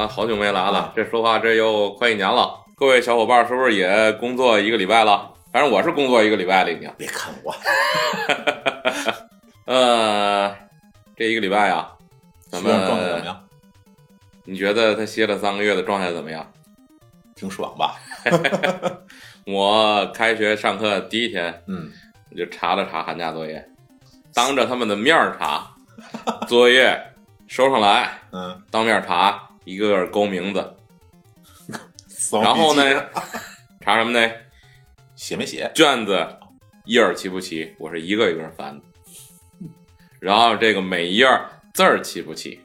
啊，好久没来了，这说话这又快一年了。各位小伙伴是不是也工作一个礼拜了？反正我是工作一个礼拜了已经。别看我，呃，这一个礼拜呀，咱学生状态怎么样？你觉得他歇了三个月的状态怎么样？挺爽吧？我开学上课第一天，嗯，我就查了查寒假作业，当着他们的面儿查，作业收上来，嗯，当面查，一个个勾名字，然后呢，查什么呢？写没写？卷子页儿齐不齐？我是一个一个翻的。然后这个每一页儿字儿齐不齐？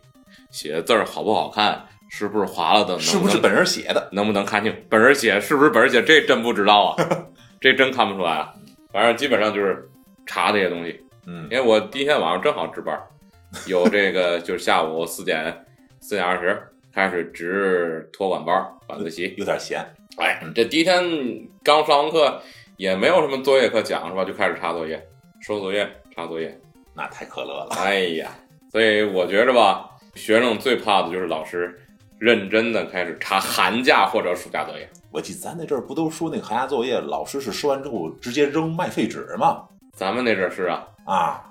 写的字儿好不好看？是不是划了的？能能是不是本人写的？能不能看清？本人写是不是本人写？这真不知道啊，这真看不出来啊。反正基本上就是查这些东西。嗯因为我第一天晚上正好值班，有这个就是下午四点四点二十开始值托管班晚自习。有点闲。哎，这第一天刚上完课，也没有什么作业可讲是吧？就开始查作业、收作业、查作业。那太可乐了。哎呀，所以我觉着吧，学生最怕的就是老师认真的开始查寒假或者暑假作业。我记得咱那阵儿不都说那个寒假作业，老师是收完之后直接扔卖废纸吗？咱们那阵儿是啊，啊，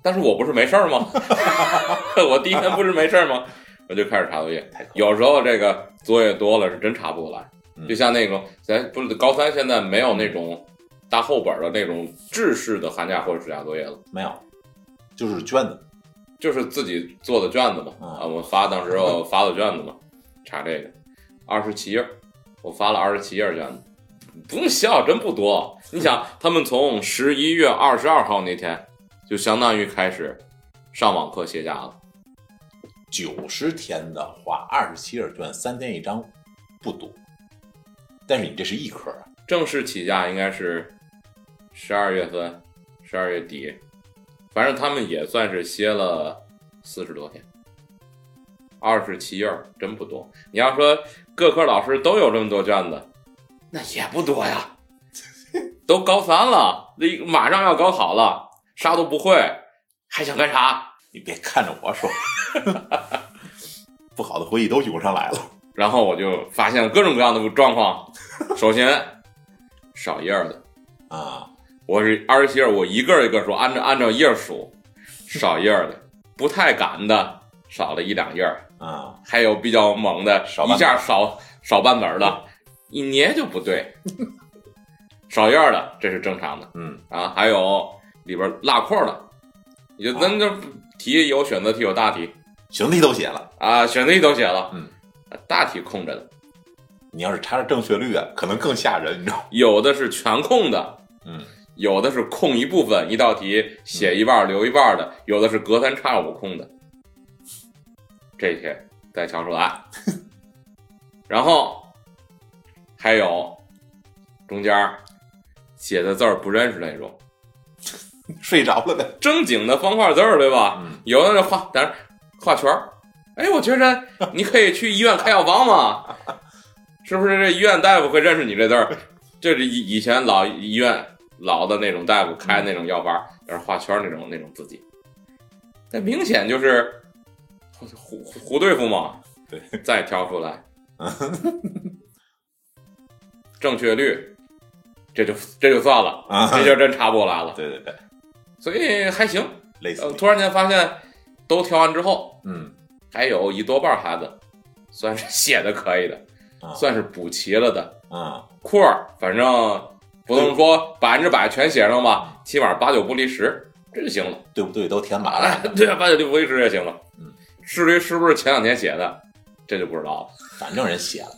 但是我不是没事儿吗？我第一天不是没事儿吗？我就开始查作业。有时候这个作业多了是真查不过来，嗯就像那种咱不是高三现在没有那种大厚本的那种制式的寒假或者暑假作业了，没有，就是卷子。就是自己做的卷子嘛。嗯啊，我发当时我发的卷子嘛，查这个二十七页，我发了二十七页卷子，不用笑，真不多。你想，他们从十一月二十二号那天就相当于开始上网课歇假了。九十天的话，二十七页卷，三天一张，不多。但是你这是一科啊，正式起价应该是十二月份，十二月底，反正他们也算是歇了四十多天，二十七页真不多。你要说各科老师都有这么多卷子，那也不多呀。都高三了，那马上要高考了，啥都不会，还想干啥？你别看着我说，不好的回忆都涌上来了。然后我就发现了各种各样的状况。首先，少页儿的，啊，我是二十七页，我一个一个数，按照按照页数，少页儿的，不太敢的少了一两页，啊，还有比较猛的，少一下少少半本儿的，一捏就不对。少页儿的这是正常的。嗯，啊，还有里边落空的，你就咱这题有选择题有大题选题都写了。啊，选择题都写了，嗯，大体空着的，你要是查查正确率啊，可能更吓人，你知道吗？有的是全空的，嗯，有的是空一部分，一道题写一半儿留一半儿的，有的是隔三差五空的，这些再瞧出来。然后还有中间写的字儿不认识那种睡着了呗。正经的方块字儿，对吧？嗯有的人画，但是画圈儿。哎，我觉着你可以去医院开药方嘛，是不是？这医院大夫会认识你这字儿？这是以以前老医院老的那种大夫开那种药方，就是画圈儿那种那种字迹，那明显就是胡胡胡对付嘛。对，再挑出来，正确率，这就这就算了，啊，这就真查不过来了。对对对，所以还行。呃，类似于，突然间发现都挑完之后，嗯还有一多半孩子算是写的可以的，啊算是补齐了的。啊，库儿反正不能说百分之百全写上吧，起码八九不离十，这就行了。对不对？都填满哎了，，对啊，八九不离十也行了。嗯，至于是不是前两天写的，这就不知道了。反正人写了。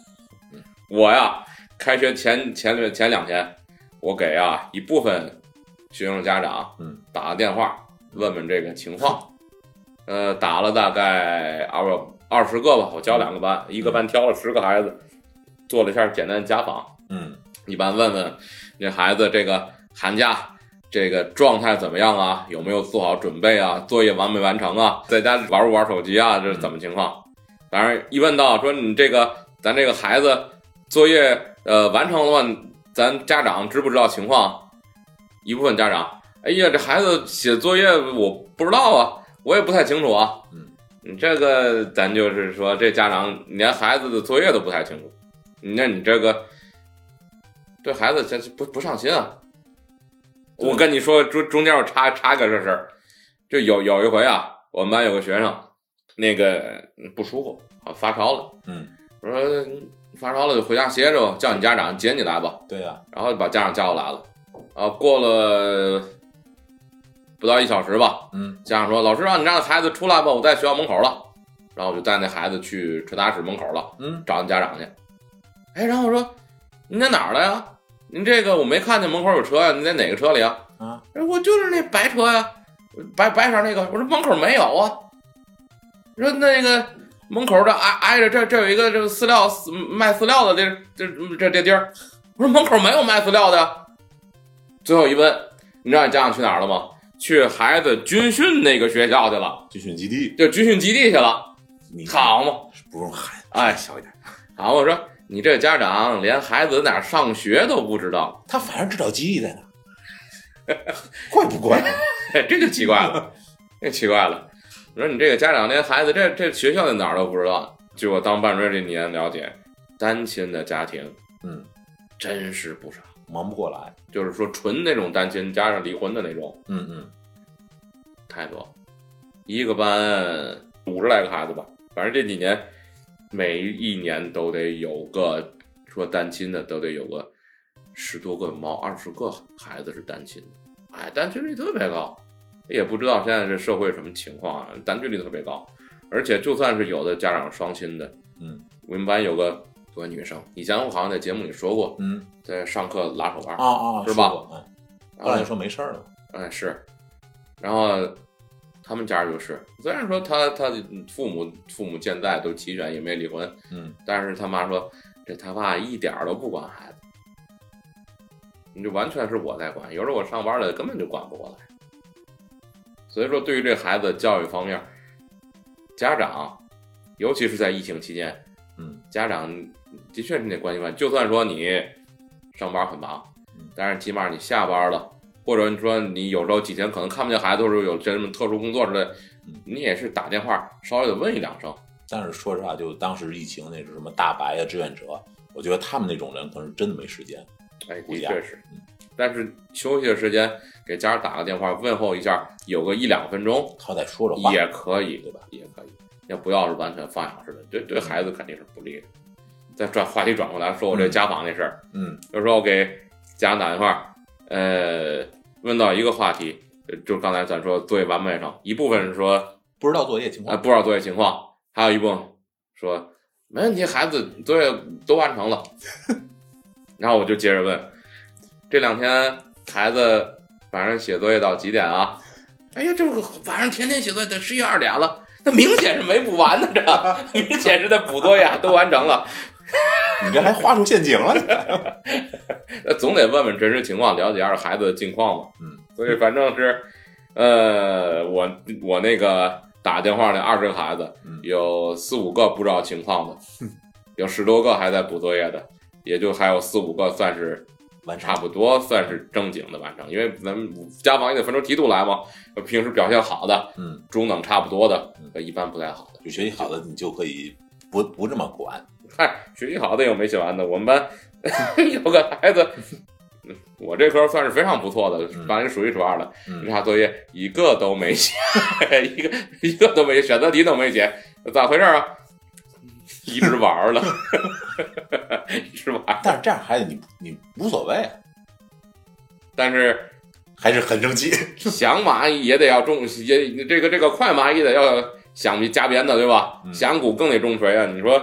嗯我呀，开学前前前两天，我给啊一部分学生家长嗯打个电话，问问这个情况。呃，打了大概二二十个吧，我教两个班，一个班挑了十个孩子，做了一下简单的家访，嗯一般问问那孩子这个寒假这个状态怎么样啊？有没有做好准备啊？作业完没完成啊？在家玩不玩手机啊？这是怎么情况？当然，一问到说你这个咱这个孩子作业呃完成了吗？咱家长知不知道情况？一部分家长，哎呀，这孩子写作业我不知道啊，我也不太清楚啊。嗯，你这个咱就是说，这家长连孩子的作业都不太清楚，那你这个对孩子这不不上心啊。我跟你说，中中间我插插个这事儿，就有有一回啊，我们班有个学生，那个不舒服，啊发烧了，嗯，我说发烧了就回家歇着吧，叫你家长接你来吧，对呀、然后把家长叫过来了，啊，过了不到一小时吧，嗯家长说：“老师让你让孩子出来吧，我在学校门口了。”然后我就带那孩子去传达室门口了，嗯，找你家长去。哎，然后我说：“您在哪儿了呀？您这个我没看见门口有车呀，你在哪个车里啊？”啊，哎我就是那白车呀，白白色那个。我说门口没有啊。说那个门口这挨挨着这这有一个这个饲料卖饲料的这这这这地儿。我说门口没有卖饲料的呀。最后一问，你知道你家长去哪儿了吗？去孩子军训那个学校去了，军训基地，就军训基地去了。你好嘛，不用喊，哎小一点。好，我说你这家长连孩子在哪上学都不知道，他反而知道基地在哪，怪不怪？哎，这就奇怪了，这奇怪了。我说你这个家长连孩子这这学校在哪儿都不知道。据我当班主任这年了解，单亲的家庭嗯，真是不少，忙不过来。就是说纯那种单亲加上离婚的那种嗯嗯，太多，一个班五十来个孩子吧，反正这几年每一年都得有个说单亲的都得有个十多个毛二十个孩子是单亲的，哎，单亲率特别高，也不知道现在这社会什么情况啊，单亲率特别高，而且就算是有的家长双亲的，嗯，我们班有个有个女生，以前我好像在节目里说过，嗯。在上课拉手腕啊，啊，是吧？后后来说没事儿了。哎，是，然后他们家就是，虽然说他他的父母父母健在都齐全，也没离婚，嗯，但是他妈说这他爸一点儿都不管孩子，你就完全是我在管，有时候我上班了根本就管不过来。所以说，对于这孩子教育方面，家长，尤其是在疫情期间，嗯，家长的确是得关心关心。就算说你上班很忙嗯，但是起码你下班了，或者你说你有时候几天可能看不见孩子，或者有这什么特殊工作之类嗯，你也是打电话稍微的问一两声。但是说实话，就当时疫情那是什么大白啊、志愿者，我觉得他们那种人可能是真的没时间。哎，的确是嗯。但是休息的时间给家长打个电话问候一下，有个一两分钟好歹说说话，也可以，对吧？也可以，要不要是完全放养式的，对对孩子肯定是不利的。再转话题转过来说，我这嗯家访那事儿，嗯有时候我给家长打电话，呃，问到一个话题，呃就刚才咱说作业完没完成，一部分是说不知道作业情啊、况。不知道作业情况，还有一部分说没问题，孩子作业都完成了。然后我就接着问，这两天孩子晚上写作业到几点啊？哎呀，这个晚上天天写作业得十一二点了，那明显是没补完呢，这 明显是在补作业，都完成了。你这还画出陷阱了？那总得问问真实情况，了解一下孩子的近况嘛。嗯，所以反正是，呃，我我那个打电话那二十个孩子，嗯有四五个不知道情况的，有十多个还在补作业的，也就还有四五个算是完成差不多算是正经的完成，因为咱们家访也得分出梯度来嘛。平时表现好的，嗯，中等差不多的嗯，一般不太好的。就学习好的，你就可以不不这么管。嗨，学习好的有没写完的，我们班 有个孩子，嗯我这科算是非常不错的，嗯班里数一数二的，嗯这啥作业一个都没写，一个一个都没，选择题都没写，咋回事啊？一直玩儿了，一直玩儿，但是这样孩子你你无所谓，啊但是还是很生气。想蚂蚁也得要种，也这个这个快蚂蚁得要想比加鞭的，对吧？嗯响鼓更得重锤啊！你说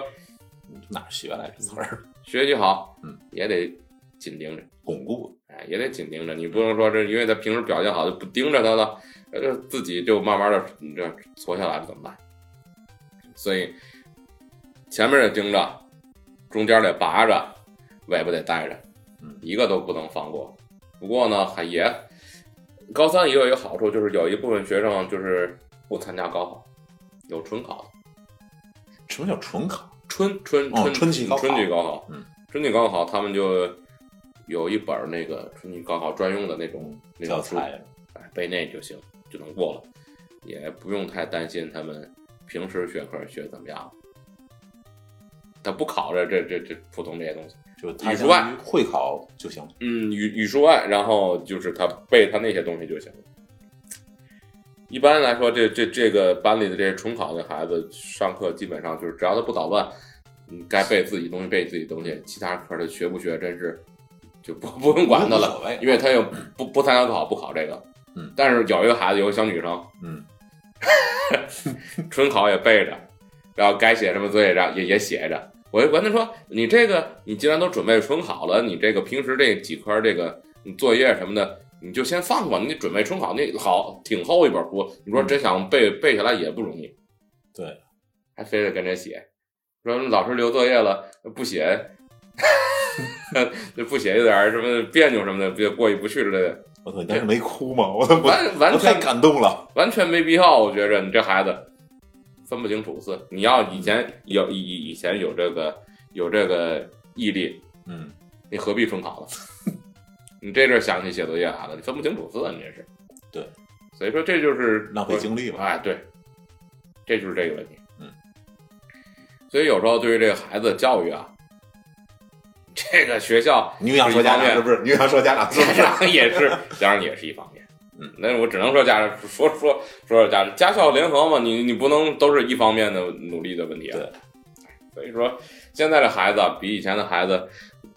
哪学来这词儿？学习好，嗯，也得紧盯着。巩固。哎，也得紧盯着，你不能说这，因为他平时表现好就不盯着他了，呃，自己就慢慢的你这挫下来了怎么办？所以前面得盯着，中间得拔着，尾巴得带着嗯，一个都不能放过。不过呢，还也高三也有一个好处，就是有一部分学生就是不参加高考，有春考。什么叫春考？春春哦春春季春季高考，嗯，春季高考他们就有一本那个春季高考专用的那种那种书，哎，背那就行，就能过了，也不用太担心他们平时学科学怎么样，他不考这这这这普通这些东西。就语数外会考就行了。嗯，语语数外，然后就是他背他那些东西就行了。一般来说，这这这个班里的这些重考的孩子，上课基本上就是只要他不捣乱，嗯，该背自己东西背自己东西，其他科的学不学真是就不不用管他了因为他又不不参加考不考这个。嗯但是有一个孩子，有个小女生，嗯，春考也背着，然后该写什么作业上也也写着。我就跟他说：“你这个，你既然都准备春考了，你这个平时这几科这个作业什么的，你就先放吧。你准备春考那好，挺厚一本书，你说真想背背下来也不容易。对，还非得跟着写，说老师留作业了不写，这 不写有点什么别扭什么的，别过意不去之类的，我操，你当时没哭吗？我我完完全感动了。完全没必要。我觉着你这孩子分不清主次，你要以前有以以以前有这个有这个毅力，嗯，你何必中考呢？你这阵儿想起写作业来了，你分不清主次，你这是。对，所以说这就是浪费精力嘛。哎，对，这就是这个问题。嗯，所以有时候对于这个孩子的教育啊，这个学校你又想说家长是不是？你又想说家长是不是？家 长也是，家长也是一方面。嗯，那我只能说家长说说说说家长家校联合嘛，你你不能都是一方面的努力的问题啊。对，所以说现在的孩子啊比以前的孩子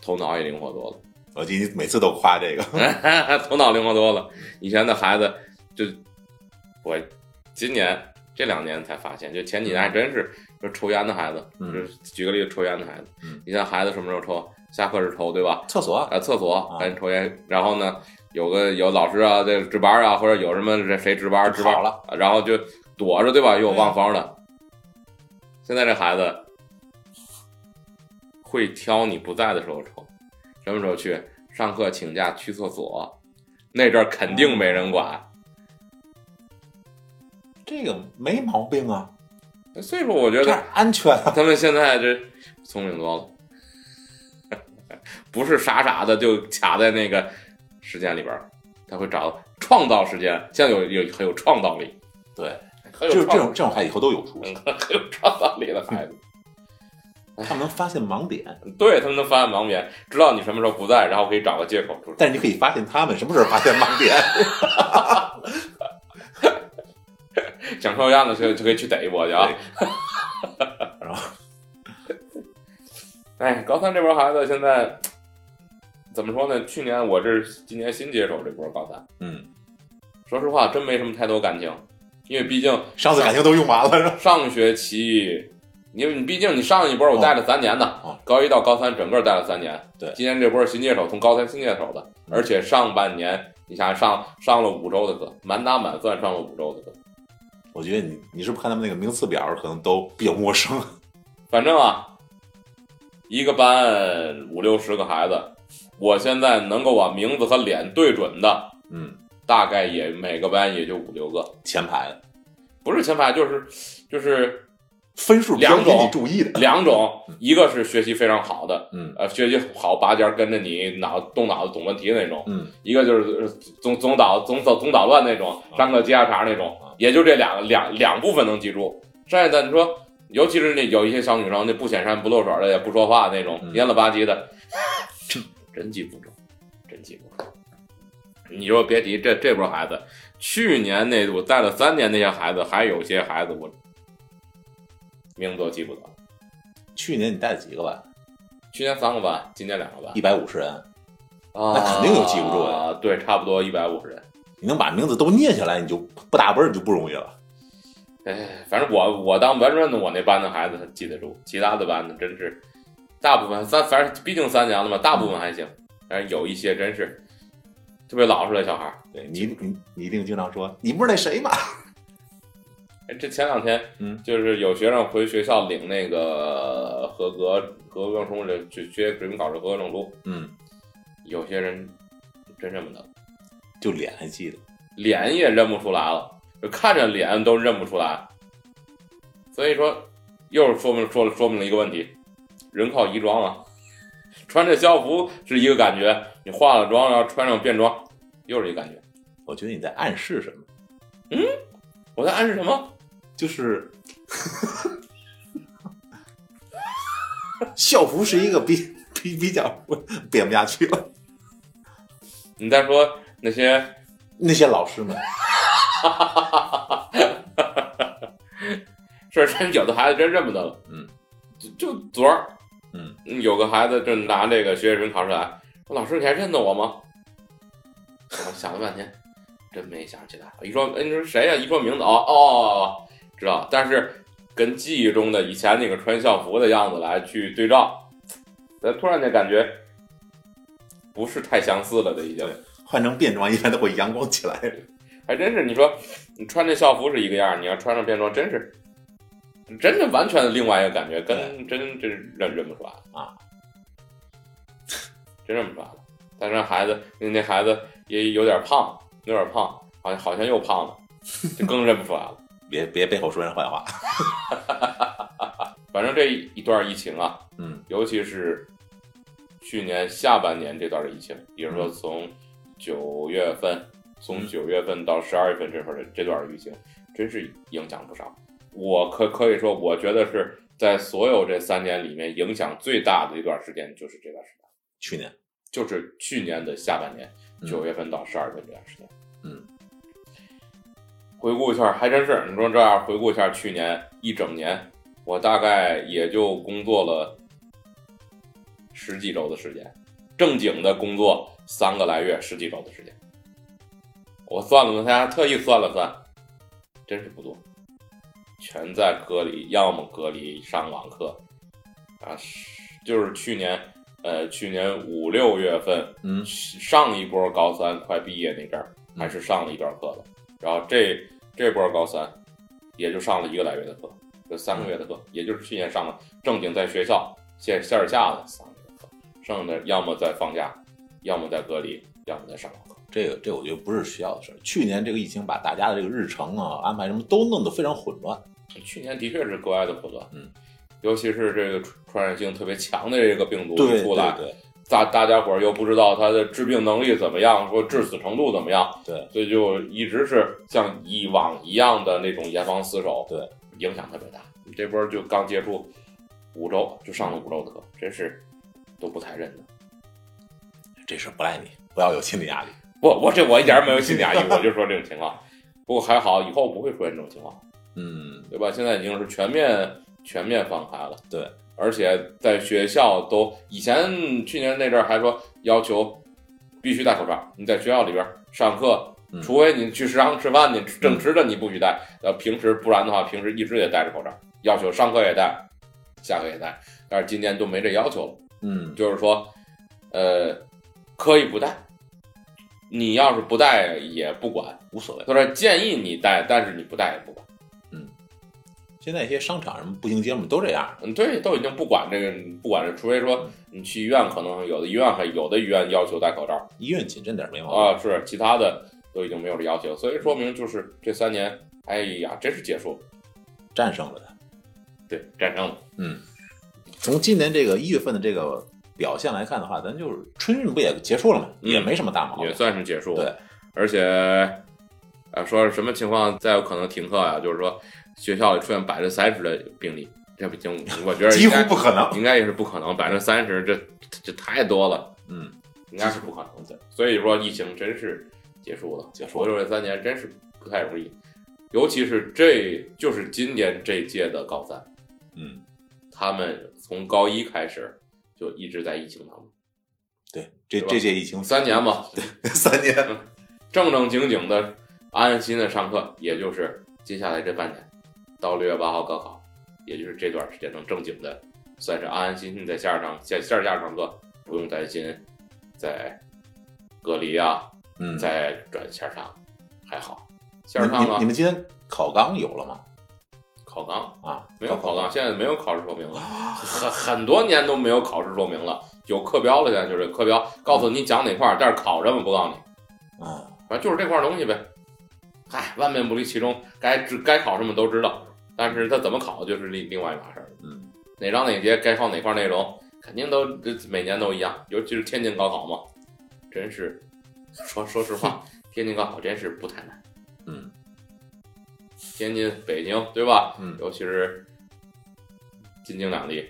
头脑也灵活多了。我记得你每次都夸这个。头脑灵活多了。以前的孩子就我今年这两年才发现，就前几年还真是说抽烟的孩子，嗯就是举个例子，抽烟的孩子，嗯以前孩子什么时候抽？下课时抽，对吧？厕所啊，厕所啊赶紧抽烟，然后呢，有个有老师啊，这值班啊，或者有什么这谁值班值班了，然后就躲着，对吧？又有望风的。现在这孩子会挑你不在的时候抽，什么时候去？上课请假去厕所，那阵儿肯定没人管。这个没毛病啊，所以说，我觉得安全啊。他们现在这聪明多了，不是傻傻的就卡在那个时间里边，他会找创造时间，现在有有很有创造力，对，很有就是这种这种孩子以后都有出息，嗯很有创造力的孩子。他们能发现盲点，对他们能发现盲点，知道你什么时候不在，然后可以找个借口出去。但是你可以发现他们什么时候发现盲点。想抽烟的就就可以去逮一波去啊！然后，哎，高三这波孩子现在怎么说呢？去年我这是今年新接手这波高三，嗯，说实话真没什么太多感情，因为毕竟上次感情都用完了是吧？上学期，因为你毕竟你上一波我带了三年呢，哦高一到高三整个带了三年。对今年这波新接手，从高三新接手的，嗯而且上半年你想上上了五周的课，满打满算上了五周的课。我觉得你你是不是看他们那个名次表可能都比较陌生？反正啊，一个班五六十个孩子，我现在能够把名字和脸对准的，嗯，大概也每个班也就五六个，前排的不是前排就是就是分数比较引两种。你注意的，两种，一个是学习非常好的，嗯。呃，学习好拔尖跟着你脑动脑子懂问题的那种，嗯，一个就是呃总总捣总捣总捣乱那种，上课接下茬那种啊，也就这两两两部分能记住，剩下的你说，尤其是那有一些小女生，那不显山不露水的，也不说话那种，嗯。蔫了吧唧的，真记不住，真记不住。你说别提这这波孩子，去年那我带了三年那些孩子，还有些孩子我名字都记不得。去年你带了几个班？去年三个班，今年两个班一，百五十人，啊那肯定有记不住的啊。对，差不多一百五十人。你能把名字都念下来，你就不打本儿你就不容易了。哎，反正我我当班主任的，我那班的孩子他记得住，其他的班的真是大部分三，反正毕竟三年了嘛，大部分还行，但是有一些真是特别老实的小孩儿。对你你你一定经常说，你不是那谁吗？哎，这前两天，嗯，就是有学生回学校领那个合格合格证书，这学学水平考试合格证书，嗯，有些人真认不得，就脸还记得。脸也认不出来了，就看着脸都认不出来。所以说，又是说明说了说明了一个问题：人靠衣装啊。穿着校服是一个感觉，你化了妆然后穿上便装，又是一个感觉。我觉得你在暗示什么？嗯我在暗示什么？就是 校服是一个比比比较编不下去了。你再说那些那些老师们，是真有的孩子真认不得了。嗯，就就昨儿，嗯，有个孩子正拿这个学业考试来，说老师你还认得我吗？我想了半天，真没想起来。一说，哎，你说谁呀、一说名字，哦哦，知道。但是跟记忆中的以前那个穿校服的样子来去对照，咱突然间感觉不是太相似了，这已经。换成便装一般都会阳光起来。还真是，你说你穿这校服是一个样，你要穿上便装，真是，真的完全的另外一个感觉，跟真真认认不出来啊，真认不出来了。但是孩子，那那孩子也有点胖，有点胖，好像好像又胖了，就更认不出来了。别别背后说人坏话。反正这一段疫情啊，嗯，尤其是去年下半年这段的疫情，比如说从九月份，从九月份到十二月份这会儿的这段疫情，真是影响不少。我可可以说，我觉得是在所有这三年里面影响最大的一段时间，就是这段时间，去年就是去年的下半年，嗯九月份到十二月份这段时间。嗯，回顾一下，还真是你说这样回顾一下去年一整年，我大概也就工作了十几周的时间，正经的工作三个来月，十几周的时间。我算了算，大家特意算了算，真是不多，全在隔离，要么隔离上网课，啊，是就是去年，呃，去年五六月份，嗯上一波高三快毕业那阵儿，还是上了一段课的，然后这这波高三也就上了一个来月的课，就三个月的课，也就是去年上了正经在学校线线下的三个月的课，剩下的要么在放假，要么在隔离，要么在上网课。这个这我觉得不是学校的事儿。去年这个疫情把大家的这个日程啊安排什么都弄得非常混乱。去年的确是格外的混乱，嗯，尤其是这个传染性特别强的这个病毒对一出来，对大大家伙儿又不知道它的致病能力怎么样，说致死程度怎么样，对，所以就一直是像以往一样的那种严防死守，对，影响特别大。这波就刚接触五周，就上了五周的课，真是都不太认得。这事儿不赖你，不要有心理压力。不，我这我一点儿没有心理压力，我就说这种情况。不过还好，以后不会出现这种情况，嗯，对吧？现在已经是全面全面放开了，对，而且在学校都以前去年那阵儿还说要求必须戴口罩，你在学校里边上课，嗯除非你去食堂吃饭，你正吃着你不许戴，呃，平时不然的话，平时一直也戴着口罩，要求上课也戴，下课也戴。但是今年都没这要求了，嗯，就是说，呃，可以不戴，你要是不戴也不管，无所谓。他说建议你戴，但是你不戴也不管。现在一些商场什么步行街嘛都这样。嗯，对，都已经不管这个，不管这，除非说你去医院，可能有的医院还有的医院要求戴口罩医院谨慎点儿没毛病。啊，是其他的都已经没有这要求，所以说明就是这三年，哎呀，真是结束了，战胜了它。对，战胜了。嗯，从今年这个一月份的这个表现来看的话，咱就是春运不也结束了吗？嗯也没什么大毛病。也算是结束了。对，而且，啊，说什么情况再有可能停课呀、就是说学校里出现百分之三十的病例，这不行，我觉得几乎不可能。应该也是不可能，百分之三十，这这太多了，嗯，应该是不可能的。所以说，疫情真是结束了，结束回头这三年真是不太容易，尤其是这就是今年这届的高三，嗯，他们从高一开始就一直在疫情当中，对，这这届疫情三年嘛，三年。正正经经的、安安心心的上课，也就是接下来这半年，到六月八号高考，也就是这段时间能正经的，算是安安心心在线上线线下上课，不用担心在隔离啊，嗯，再转线上，还好。线你上啊你你，们今天考纲有了吗？考纲啊，没有考纲，现在没有考试说明了，很很多年都没有考试说明了，有课标了，现在就是课标告诉你讲哪块儿，但是考什么不告诉你。啊，反正就是这块东西呗。嗨，万变不离其中，该知该考什么都知道，但是他怎么考就是另另外一码事儿。嗯，哪章哪节该放哪块内容，肯定都这每年都一样，尤其是天津高考嘛，真是说说实话，天津高考真是不太难。嗯，天津、北京，对吧？嗯尤其是京津两地，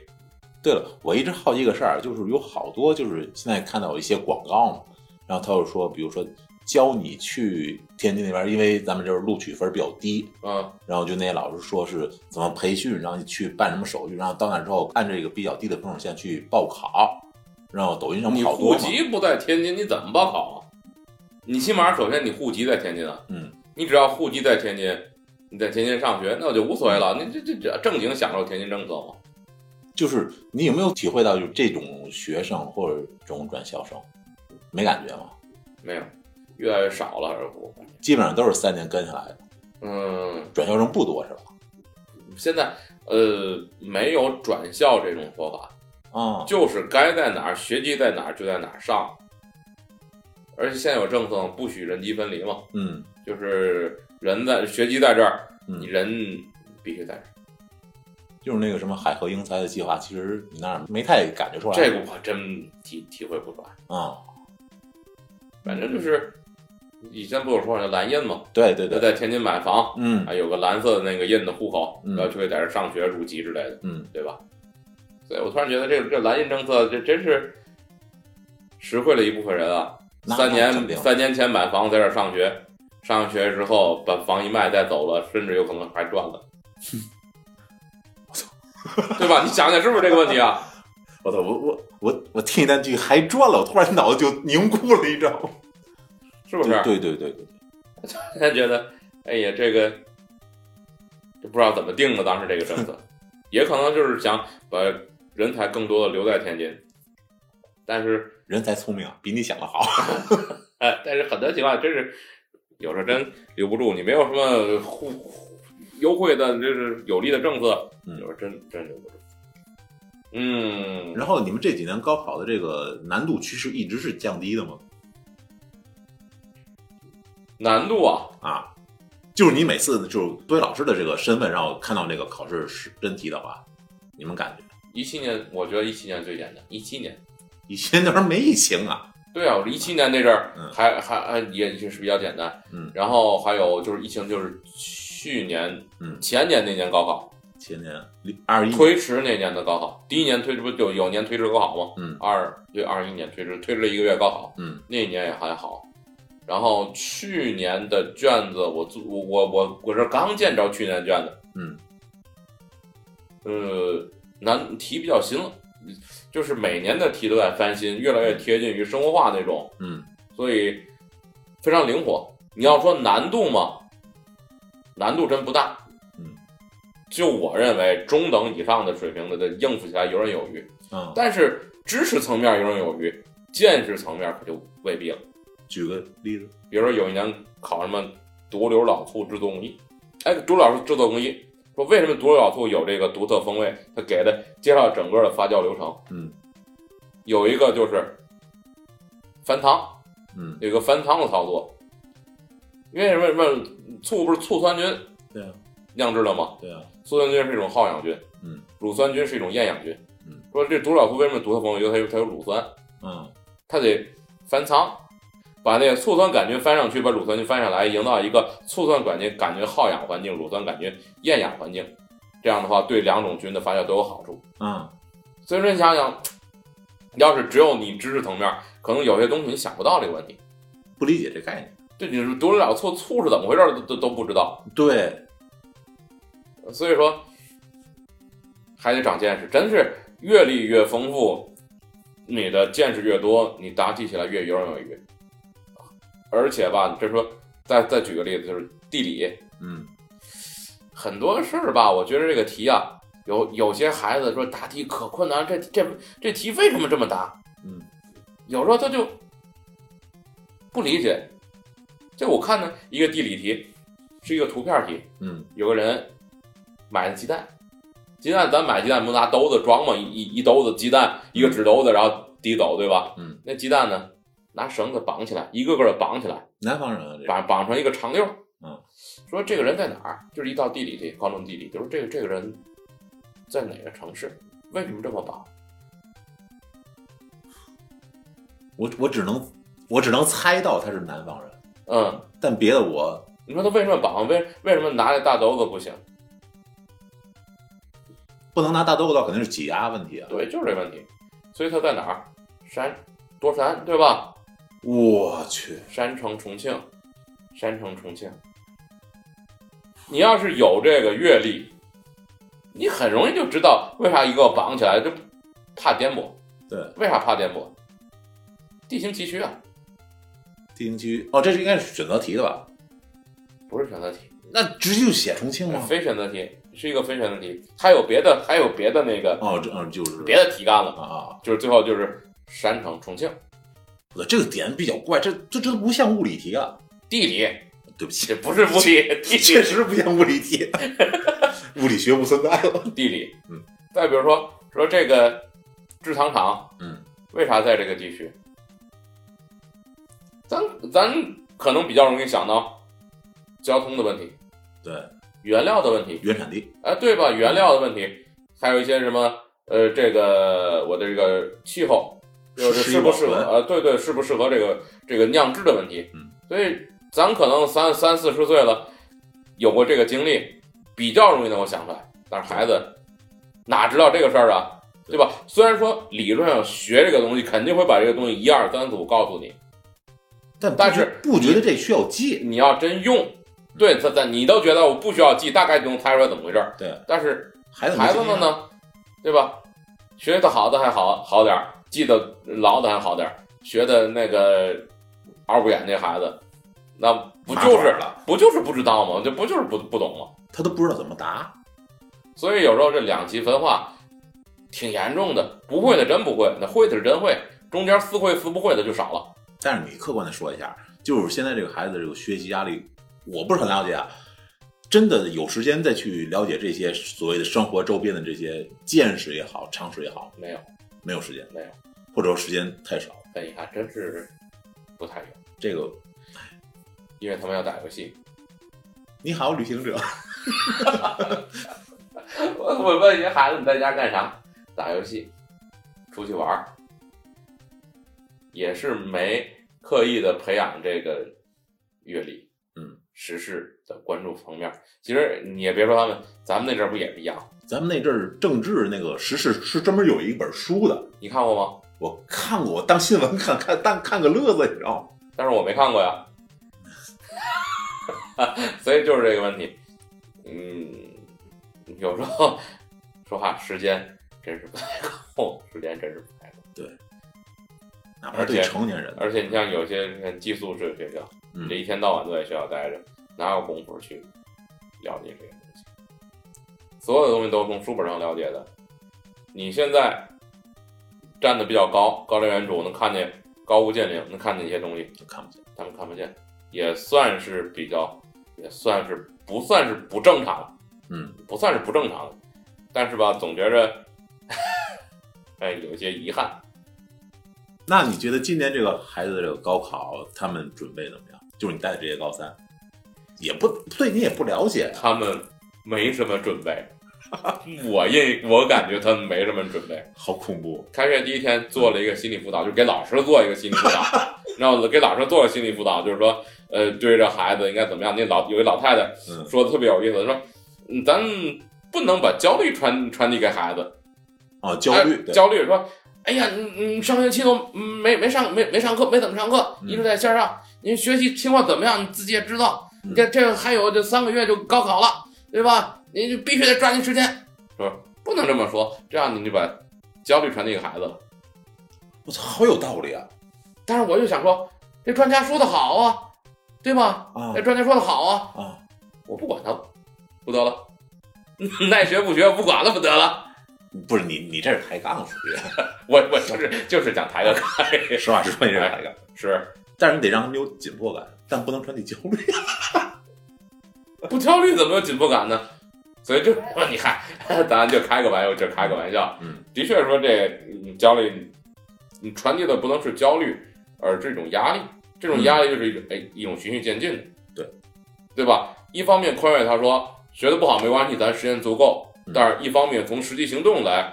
对了，我一直好奇一个事儿，就是有好多就是现在看到有一些广告嘛，然后他就说，比如说教你去天津那边，因为咱们就是录取分比较低，嗯，然后就那些老师说是怎么培训，然后你去办什么手续，然后到那之后按这个比较低的分数线去报考，然后抖音上不你好多嘛，户籍不在天津，你怎么报考啊？你起码首先你户籍在天津啊，嗯，你只要户籍在天津，你在天津上学，那就无所谓了。你这这这正经享受天津政策嘛？就是你有没有体会到，就这种学生或者这种转校生，没感觉吗？没有，越来越少了，而不，基本上都是三年跟下来的，嗯，转校生不多是吧？现在呃没有转校这种说法，啊、就是该在哪儿学籍在哪儿就在哪儿上，而且现在有政策不许人机分离嘛，嗯。就是人在学籍在这儿，嗯你，人必须在这儿。就是那个什么海河英才的计划，其实你那儿没太感觉出来。这个我真体体会不出来，啊、反正就是以前不有说叫蓝印吗，对对对，在天津买房，嗯还有个蓝色的那个印的户口，嗯然后就会在这儿上学入籍之类的，嗯，对吧？所以我突然觉得这个这蓝印政策这真是实惠了一部分人啊。三年三年前买房在这儿上学，上学之后把房一卖再走了，甚至有可能还赚了。我操，对吧？你想想是不是这个问题啊？我操，我我我我听一单句还赚了，我突然脑子就凝固了，你知道吗？是不是？对对对对，他觉得，哎呀，这个就不知道怎么定的，当时这个政策，也可能就是想把人才更多的留在天津，但是，人才聪明啊，比你想的好。哎，但是很多情况下真是有时候真留不住，你没有什么互优惠的，就是有利的政策，嗯有时候真真留不住。嗯，然后你们这几年高考的这个难度趋势一直是降低的吗？难度啊，啊，就是你每次就是作为老师的这个身份，然后看到这个考试是真题的话，你们感觉？一七年我觉得一七年最简单，一七年。以前那会儿没疫情啊，对啊，我一七年那阵儿嗯。还还还也就是比较简单，嗯。然后还有就是疫情，就是去年嗯，前年那年高考。前年二一。推迟那年的高考，第一年推迟不就有年推迟高考吗？嗯。二对二一年推迟推迟了一个月高考，嗯。那一年也还好。然后去年的卷子我做我我我我这刚见着去年的卷子，嗯呃，难题比较新了，就是每年的题都在翻新，越来越贴近于生活化那种。嗯所以非常灵活。你要说难度嘛，难度真不大。嗯，就我认为中等以上的水平的，的应付起来游刃有余。嗯，但是知识层面游刃有余，见识层面可就未必了。举个例子，比如说有一年考什么独流老醋制作工艺，哎，独流老醋制作工艺说为什么独流老醋有这个独特风味？他给的介绍整个的发酵流程，嗯。有一个就是翻汤，嗯，有一个翻汤的操作。因为什么什么醋不是醋酸菌对啊。酿制的吗？对啊，醋酸菌是一种好氧菌，嗯。乳酸菌是一种厌氧菌。嗯，说这独老醋为什么独特风味？因为它有它有乳酸，嗯。它得翻仓，把那个醋酸杆菌翻上去，把乳酸菌翻下来，营造一个醋酸杆菌感觉耗氧环境，乳酸杆菌厌氧环境。这样的话，对两种菌的发酵都有好处。嗯所以说，你想想，要是只有你知识层面，可能有些东西你想不到这个问题。不理解这概念。对，你是读了醋醋是怎么回事都都都不知道。对，所以说还得长见识，真是阅历越丰富，你的见识越多，你答题起来越游刃有余。而且吧，这说再再举个例子，就是地理嗯很多事儿吧，我觉得这个题啊，有有些孩子说答题可困难，这这这题为什么这么答？嗯有时候他就不理解。就我看呢，一个地理题是一个图片题，嗯有个人买的鸡蛋，鸡蛋咱买鸡蛋不拿兜子装吗？一一一兜子鸡蛋，一个纸兜子，然后提走，对吧？嗯，那鸡蛋呢，拿绳子绑起来，一个个的绑起来，南方人啊，这绑绑成一个长溜儿。嗯，说这个人在哪儿？就是一道地理题，高中地理，就是这个这个人在哪个城市？为什么这么绑？我我只能我只能猜到他是南方人，嗯，但别的我你说他为什么绑？为为什么拿那大兜子不行？不能拿大兜子，肯定是挤压问题啊。对，就是这问题。所以他在哪儿？山多山，对吧？我去，山城重庆，山城重庆。你要是有这个阅历，你很容易就知道为啥一个绑起来就怕颠簸。对，为啥怕颠簸？地形崎岖啊，地形崎岖。哦，这是应该是选择题的吧？不是选择题，那直接就写重庆吗？非选择题，是一个非选择题。还有别的，还有别的那个哦，这嗯就是别的题干了，啊啊，就是最后就是山城重庆这个点比较怪，这这这都不像物理题啊。地理，对不起，不是物理，地理 确实不像物理题，物理学不存在了。地理。嗯，再比如说说这个制糖厂，嗯，为啥在这个地区？咱咱可能比较容易想到交通的问题、对，原料的问题，原产地，哎，对吧？原料的问题，还有一些什么呃，这个我的这个气候，就是适适不适合宜保存呃，对对，适不适合这个这个酿制的问题。嗯，所以咱可能三三四十岁了，有过这个经历，比较容易能够想出来。但是孩子哪知道这个事儿啊，对吧？虽然说理论上学这个东西肯定会把这个东西一二三四五告诉你，但但是不觉得这需要记。你要真用，对他他你都觉得我不需要记，大概就能猜出来怎么回事儿。对，但是孩子孩子？们呢，对吧？学的好的还好好点儿，记得牢的还好点儿，学的那个二不眼那孩子，那不就是了？不就是不知道吗？这不就是不不懂吗？他都不知道怎么答。所以有时候这两极分化挺严重的，不会的真不会，那会的是真会，中间似会似不会的就少了。但是你客观的说一下，就是现在这个孩子的这个学习压力，我不是很了解啊。真的有时间再去了解这些所谓的生活周边的这些见识也好、常识也好，没有，没有时间，没有，或者说时间太少。哎呀，真是不太有，这个因为他们要打游戏。你好，旅行者，我我问一下孩子，你在家干啥？打游戏，出去玩儿，也是没刻意的培养这个阅历，嗯，时事的关注方面。其实你也别说他们，咱们那阵儿不也是一样？咱们那阵儿政治那个时事是专门有一本书的，你看过吗？我看过，我当新闻看看当看个乐子，你知道吗？但是我没看过呀，所以就是这个问题。嗯，有时候说话时间真是不太够，时间真是不太够。哪怕对成年人，而且你像有些人寄宿式学校，嗯这一天到晚都在学校待着，哪有功夫去了解这些东西？所有的东西都是从书本上了解的。你现在站的比较高，高瞻远瞩，能看见高屋建瓴，能看见一些东西，都看不见。他们看不见，也算是比较，也算是不算是不正常，嗯，不算是不正常的，但是吧，总觉着，哎，有一些遗憾。那你觉得今年这个孩子的这个高考，他们准备怎么样？就是你带的这些高三，也不对你也不了解啊。他们没什么准备，我印我感觉他们没什么准备。好恐怖！开学第一天做了一个心理辅导，就给老师做一个心理辅导，然后给老师做个心理辅导，就是说，呃，对这孩子应该怎么样？那老有一老太太嗯，说的特别有意思，说，嗯咱不能把焦虑传传递给孩子，啊，焦虑，哎焦虑说，哎呀，你你上学期都没没上没没上课，没怎么上课，嗯一直在线上，你学习情况怎么样？你自己也知道，嗯这这还有这三个月就高考了，对吧？你就必须得抓紧时间，是吧？不能这么说，这样你就把焦虑传递给孩子了。我操，好有道理啊！但是我就想说，这专家说的好啊，对吗？啊这专家说的好啊，啊，我不管他了，不得了，爱学不学不管了，不得了。不是你，你这是抬杠属于。我我就是就是想抬个杠，实话实说，你这是抬杠。是但是你得让他们有紧迫感，但不能传递焦虑。不焦虑怎么有紧迫感呢？所以就你看，咱就开个玩笑，就开个玩笑。嗯，的确说这嗯焦虑，你传递的不能是焦虑，而是一种压力。这种压力就是一种哎一种循序渐进的，对对吧？一方面宽慰他说学的不好没关系，咱时间足够嗯；但是一方面从实际行动来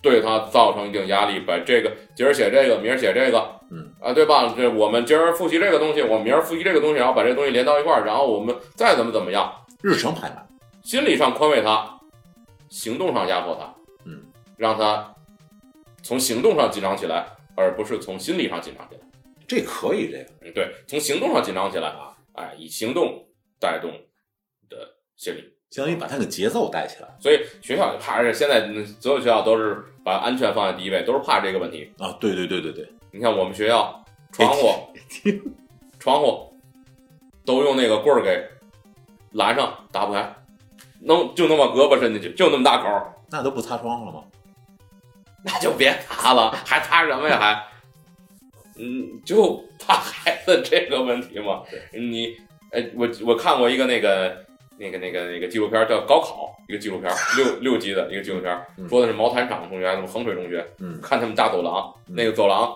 对他造成一定压力，把这个今儿写这个，明儿写这个，嗯啊，对吧？这我们今儿复习这个东西，我们明儿复习这个东西，然后把这东西连到一块儿，然后我们再怎么怎么样，日程排满，心理上宽慰他，行动上压迫他，嗯，让他从行动上紧张起来，而不是从心理上紧张起来。这可以这个嗯，对，从行动上紧张起来啊，哎，以行动带动的心理。相当于把他的节奏带起来所以学校怕是现在嗯所有学校都是把安全放在第一位，都是怕这个问题。啊！对对对对对，你看我们学校窗户，窗户都用那个棍儿给拦上，打不开，能就能把胳膊伸进去，就那么大口儿，那都不擦窗户了吗？那就别擦了，还擦什么呀？还，嗯，就怕孩子这个问题嘛。你，哎，我我看过一个那个那个那个那个纪录片儿叫《高考》，一个纪录片儿，六六集的一个纪录片说的是毛坦厂同学，衡水中学，嗯，看他们大走廊，嗯那个走廊，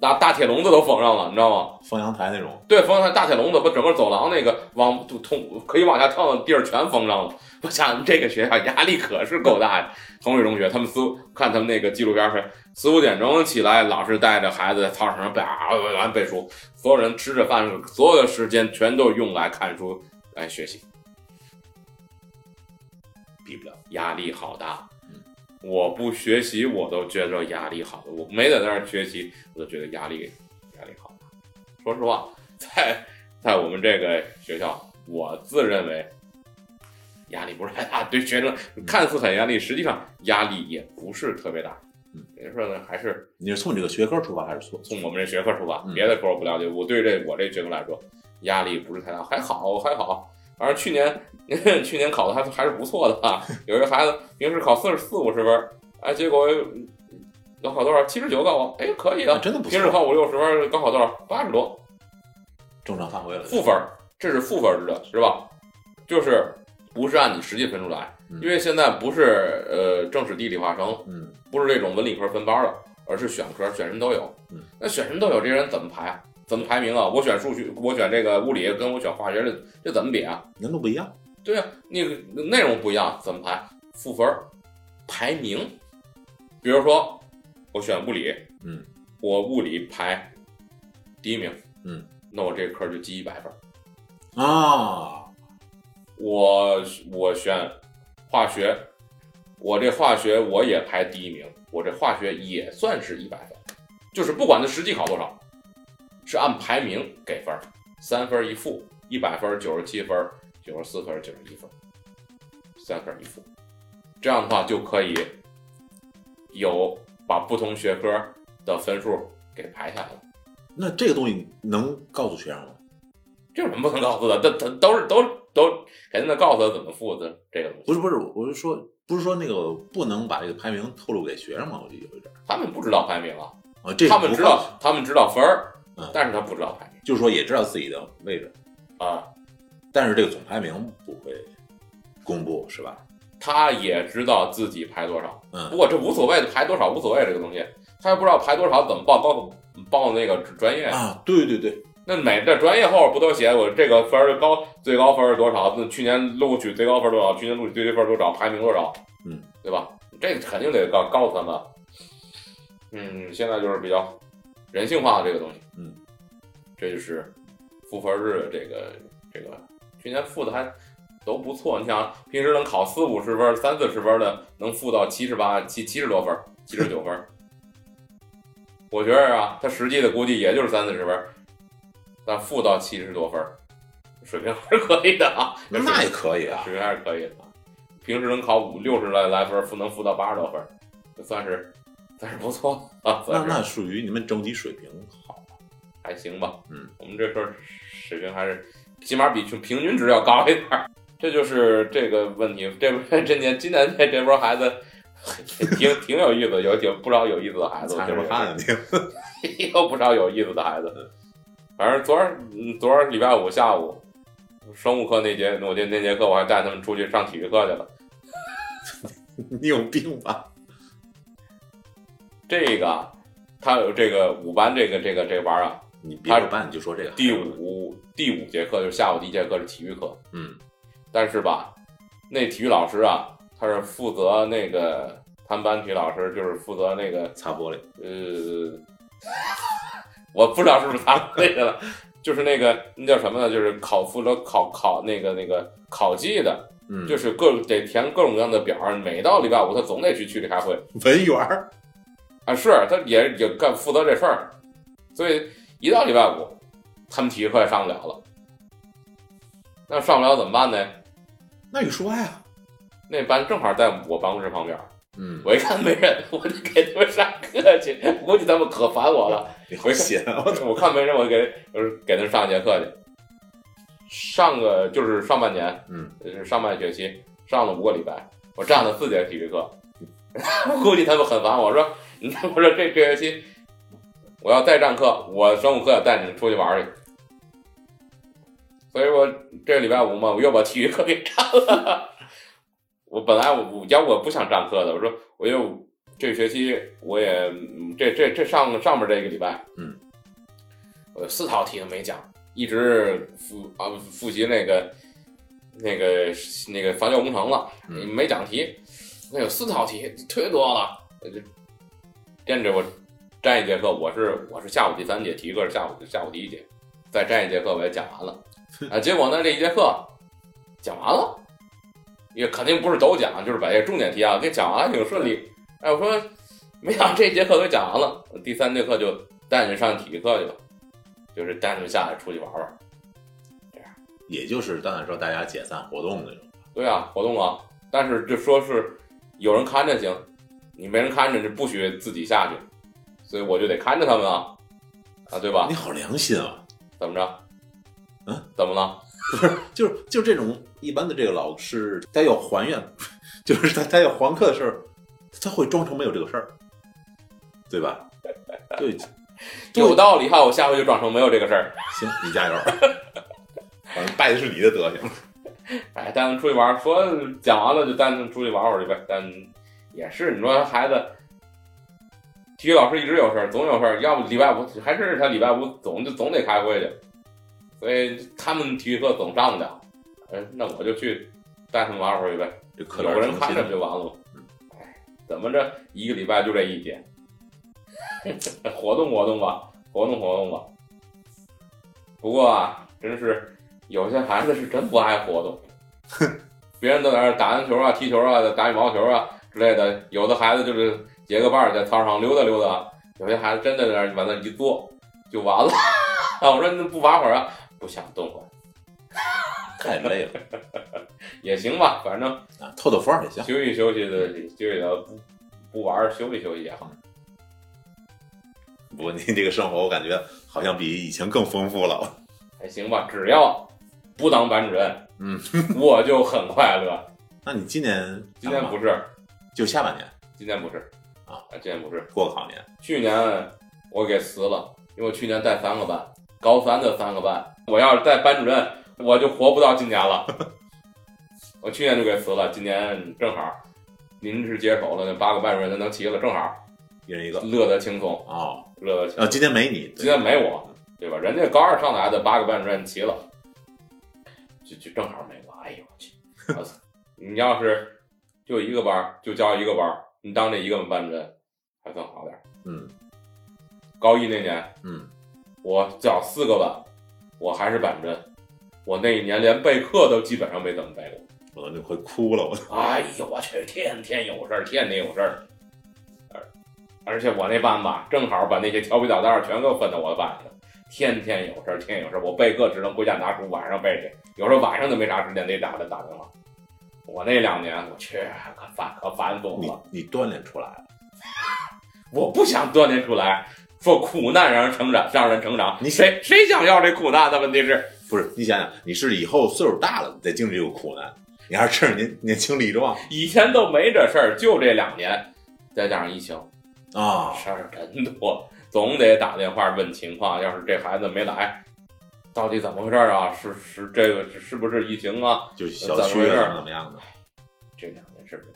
大大铁笼子都封上了，你知道吗？封阳台那种，对，封阳台大铁笼子，把整个走廊那个往通可以往下跳的地儿全封上了。我想这个学校压力可是够大的。衡水中学，他们四看他们那个纪录片是四五点钟起来，老师带着孩子在操场上叭完背书，所有人吃着饭，所有的时间全都用来看书来学习，比不了。压力好大嗯。我不学习，我都觉得压力好大。我没在那儿学习，我都觉得压力压力好大。说实话，在在我们这个学校，我自认为压力不是太大，对学生看似很压力，实际上压力也不是特别大。嗯，也说呢，还是你是从这个学科出发还是从从我们这学科出发，嗯别的科我不了解。我对这我这学科来说，压力不是太大，还好还好。反正去年 去年考的还还是不错的啊。有一个孩子平时考四十四五十分儿，哎，结果高考多少？七十九高考，哎，可以啊。真的不错平时考五六十分，高考多少？八十多，正常发挥了？负分，这是负分儿制的，是吧？就是不是按你实际分数来，嗯因为现在不是呃政史地理化生，嗯，不是这种文理科分班了，而是选科，选什么都有。嗯，那选什么都有，这人怎么排啊？怎么排名啊？我选数学，我选这个物理，跟我选化学，这这怎么比啊？难度不一样。对呀、那个内容不一样，怎么排？赋分儿排名，比如说我选物理，嗯，我物理排第一名，嗯，那我这科就记一百分儿。啊，我我选化学，我这化学我也排第一名，我这化学也算是一百分，就是不管它实际考多少，是按排名给分儿，三分一负，一百分九十七分，九十四分九十一分，三分一负，这样的话就可以有把不同学科的分数给排下来了。那这个东西能告诉学生吗？这有什么不能告诉的？他他都是都都肯定得告诉他怎么负的这个东西。不是不是，我是说，不是说那个不能把这个排名透露给学生吗？我记得有一点他们不知道排名啊，啊，这他们知道他们知道分儿嗯，但是他不知道排名就是说也知道自己的位置，啊。但是这个总排名不会公布，是吧？他也知道自己排多少，嗯不过这无所谓的，排多少无所谓这个东西，他也不知道排多少怎么报高报那个专业。啊，对对对，那每这专业后边不都写我这个分儿高最高分是多少？那去年录取最高分多少？去年录取最低分多少？排名多少？嗯，对吧？这个肯定得告告诉他们。嗯，现在就是比较人性化的这个东西。嗯，这就是赋分制的这个这个，去年赋的还都不错。你想平时能考四五十分、三四十分的，能赋到七十八、七七十多分、七十九分。我觉得啊，他实际的估计也就是三四十分，但赋到七十多分，水平还是可以的啊。那也可以啊。水平还是可以的。平时能考五六十来来分，赋能赋到八十多分，就算是算是不错啊，那那属于你们整体水平好。还行吧。嗯，我们这科水平还是起码比平平均值要高一点。这就是这个问题。这这年今年这这波孩子挺挺有意思，有挺不少有意思的孩子。擦什么汗啊你？有不少有意思的孩子。反正昨儿嗯昨儿礼拜五下午，生物课那节我那那节课我还带他们出去上体育课去了。你有病吧？这个他有这个五班这个这个这个班儿啊，你别五班，你就说这个。第，五第五节课就是下午第一节课是体育课，嗯，但是吧，那体育老师啊，他是负责那个他们班体育老师就是负责那个擦玻璃，呃，我 不知道是不是他们那个了，就是那个那叫什么呢？就是考负责考考那个那个考绩的，嗯，就是各得填各种各样的表儿，每到礼拜五他总得去区里开会。文员儿，啊，是他也也干负责这事儿，所以一到礼拜五，他们体育课也上不了了。那上不了怎么办呢？那你说呀，那班正好在我办公室旁边儿，嗯，我一看没人，我就给他们上课去，估计他们可烦我了。你好闲啊，我我看没人，我就给就是给他们上一节课去。上个就是上半年，嗯，就是上半学期上了五个礼拜，我占了四节体育课，估计他们很烦我说，我说这这学期我要再占课，我生物课也带你们出去玩去。所以我这礼拜五嘛，我又把体育课给占了。我本来我我要我不想占课的，我说我又这学期我也嗯这这这上上面这个礼拜，嗯，我有四套题都没讲，一直复啊复习那个那个那个防教工程了，嗯没讲题，那有四套题，忒多了，我就跟着我占一节课，我是我是下午第三节，体育课是下午下午第一节，再占一节课我也讲完了，啊，结果呢这一节课讲完了。也肯定不是都讲，就是把这重点题啊给讲完了，挺顺利。哎，我说没想到这节课都讲完了，第三节课就带你们上体育课去了，就是带你们下来出去玩玩。也就是当那时候大家解散活动那种，对啊，活动啊，但是就说是有人看着行，你没人看着就不许自己下去，所以我就得看着他们啊，啊，对吧你？好良心啊，怎么着？嗯，怎么了？不是就是就这种一般的这个老师，他要还愿，就是他他要还课的时候，他会装成没有这个事儿，对吧？对，有道理哈，我下回就装成没有这个事儿。行，你加油，反正拜的是你的德行。哎，带他们出去玩，说讲完了就带他们出去玩会儿去呗。但也是，你说孩子，体育老师一直有事儿，总有事儿，要不礼拜五还是他礼拜五总就总得开会去，所以他们体育课总上不了。嗯，那我就去带他们玩会儿去呗，这课有人看着不就完了吗？哎，怎么着，一个礼拜就这一天，活动活动吧，活动活动吧。不过啊，真是有些孩子是真不爱活动，哼 别人都在那打篮球啊、踢球啊、打羽毛球啊之类的，有的孩子就是结个伴儿在操场溜达溜达，有些孩子真的在那儿往那一坐就完了。啊，我说你不玩会儿啊？不想动了 太累了也行吧，反正啊，透透风儿也行。休息休息的，休息的不不玩儿休息休息也好。不过您这个生活，我感觉好像比以前更丰富了。还行吧，只要不当班主任，嗯，我就很快乐。那你今年今年不是，就下半年今年不是啊，今年不是，过个好年，去年我给辞了，因为我去年带三个班，高三的三个班，我要是带班主任，我就活不到今年了。我去年就给辞了，今年正好您是接手了，那八个班主任能齐了，正好一人一个。乐得轻松，哦，乐得轻松。呃，今年没你，今天没我，对吧？人家高二上来的八个班主任齐了，就就正好没我。哎呦我去！我操！你要是就一个班，就教一个班，你当这一个班主任还算好点儿。嗯高一那年，嗯，我教四个班，我还是班主任。我那一年连备课都基本上没怎么备过。我都就快哭了，我哎呦我去，天天有事儿，天天有事儿。而而且我那班吧，正好把那些调皮捣蛋儿全给我分到我的班去了，天天有事儿，天天有事儿。我备课只能回家拿书，晚上备去。有时候晚上都没啥时间，得打他打电话。我那两年，我去，可烦可烦死我你了。你锻炼出来了，我不想锻炼出来，说苦难让人成长，让人成长。你谁谁想要这苦难的问题是？不是？你想想，你是以后岁数大了你再经历这个苦难，你还是趁着年年轻力壮以前都没这事儿，就这两年，再加上疫情，啊？事儿真多，总得打电话问情况。要是这孩子没来，到底怎么回事儿啊？是是这个是是不是疫情啊？就小区啊怎么样的，这两件事。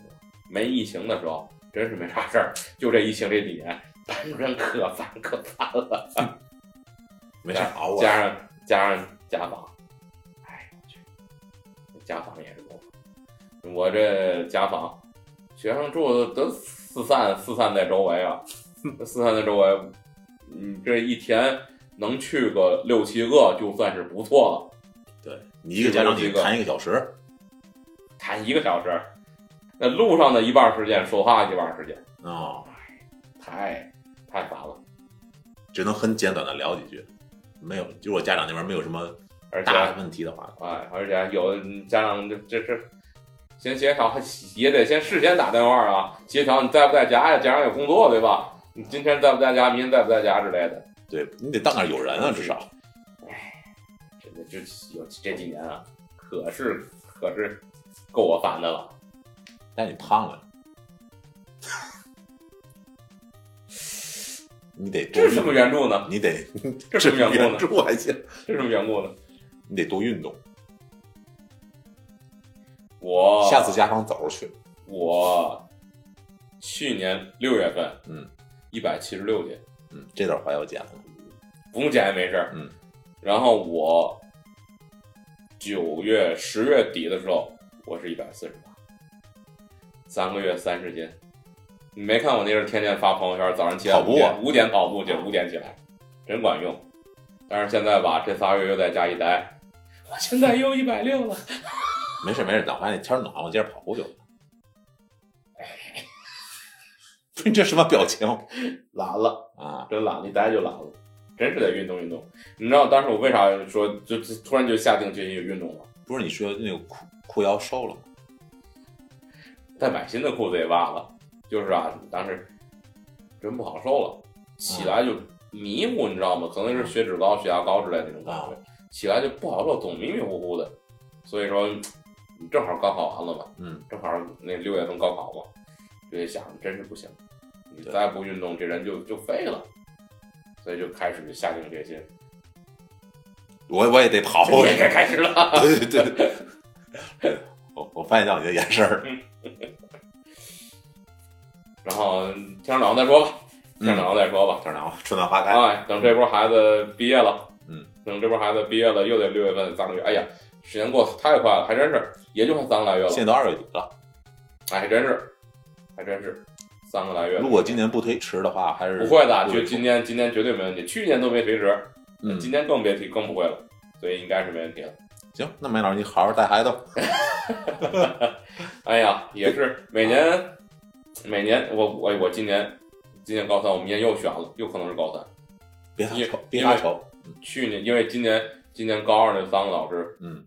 没疫情的时候，真是没啥事儿。就这疫情这几年，班主任可烦可烦了。没事熬啊。加上加上家访，哎我去，家访也是多。我这家访，学生住的都四散四散在周围啊，四散在周围，你这一天能去个六七个，就算是不错了。对你一个家长你谈一个小时，谈一个小时，那路上的一半时间说话一半时间，哦，太太烦了。只能很简短的聊几句，没有，就是我家长那边没有什么大问题的话，哎，而且有的家长这这这先协调，也得先事先打电话啊，协调你在不在家呀？家长有工作对吧？你今天在不在家，明天在不在家之类的。对你得当那儿有人啊，至少。哎真的这有这几年啊，可是可是够我烦的了。但你胖了，你得多这是什么缘故呢？你得这是什么缘故援呢？助还行，这是什么缘故呢？你得多运动。我下次家访走着去，我去年六月份，嗯，一百七十六斤，嗯，这段话要剪了。不用剪也没事儿。嗯，然后我九月、十月底的时候，我是一百四十八，三个月三十斤。你没看我那阵儿天天发朋友圈，早上起来跑步啊五点五点跑步去，五点起来，真管用。但是现在吧，这仨月又在家一待，我现在又一百六了。没事没事，等回来天儿暖和，接着跑步就你 这什么表情 懒了，啊？真懒了，一待就懒了，真是得运动运动。你知道当时我为啥说就就突然就下定决心运动了？不是你说那个裤裤腰瘦了吗？再买新的裤子也罢了，就是啊，当时真不好受了，起来就迷糊，你知道吗？可能是血脂高、血压高之类的那种感觉，起来就不好受，总迷迷糊糊的。所以说，正好高考完了嘛，嗯，正好那六月份高考嘛，就得想，真是不行，你再不运动，这人就就废了。所以就开始下定决心，我我也得跑。我也该开始了。对对对对，我我发现到你的眼神儿。然后天长再说吧，天嗯，长再说吧。天长，春暖花开。哎，等这波孩子毕业了，嗯，等这波孩子毕业了，又得六月份三个月，哎呀，时间过得太快了，还真是，也就快三个来月了，现在都二月底了，哎，还真是，还真是三个来月。如果今年不推迟的话，还是不会的，就今年今年绝对没问题，去年都没推迟，嗯，今年更别提，更不会了，所以应该是没问题了。行，那梅老师你好好带孩子。哎呀，也是每年每年我我我今年今年高三，我明年又选了，又可能是高三。因别发愁，别发愁。去年因为今年今年高二那三个老师，嗯，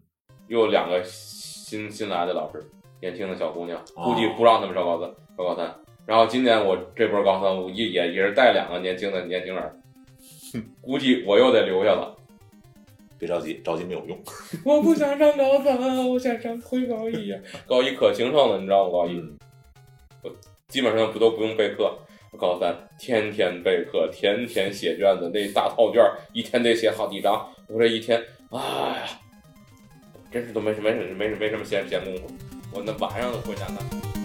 又有两个新新来的老师，年轻的小姑娘，哦估计不让他们上高三，上高三。然后今年我这波高三，我一也也是带两个年轻的年轻人，估计我又得留下了。别着急，着急没有用。我不想上高三，我想上回高一呀。高一可轻松了，你知道吗？高一嗯，基本上不都不用备课。高三天天备课，天天写卷子，那大套卷儿一天得写好几张。我这一天，哎呀，真是都没什没什没什没什么闲闲工夫。我那晚上都回家干。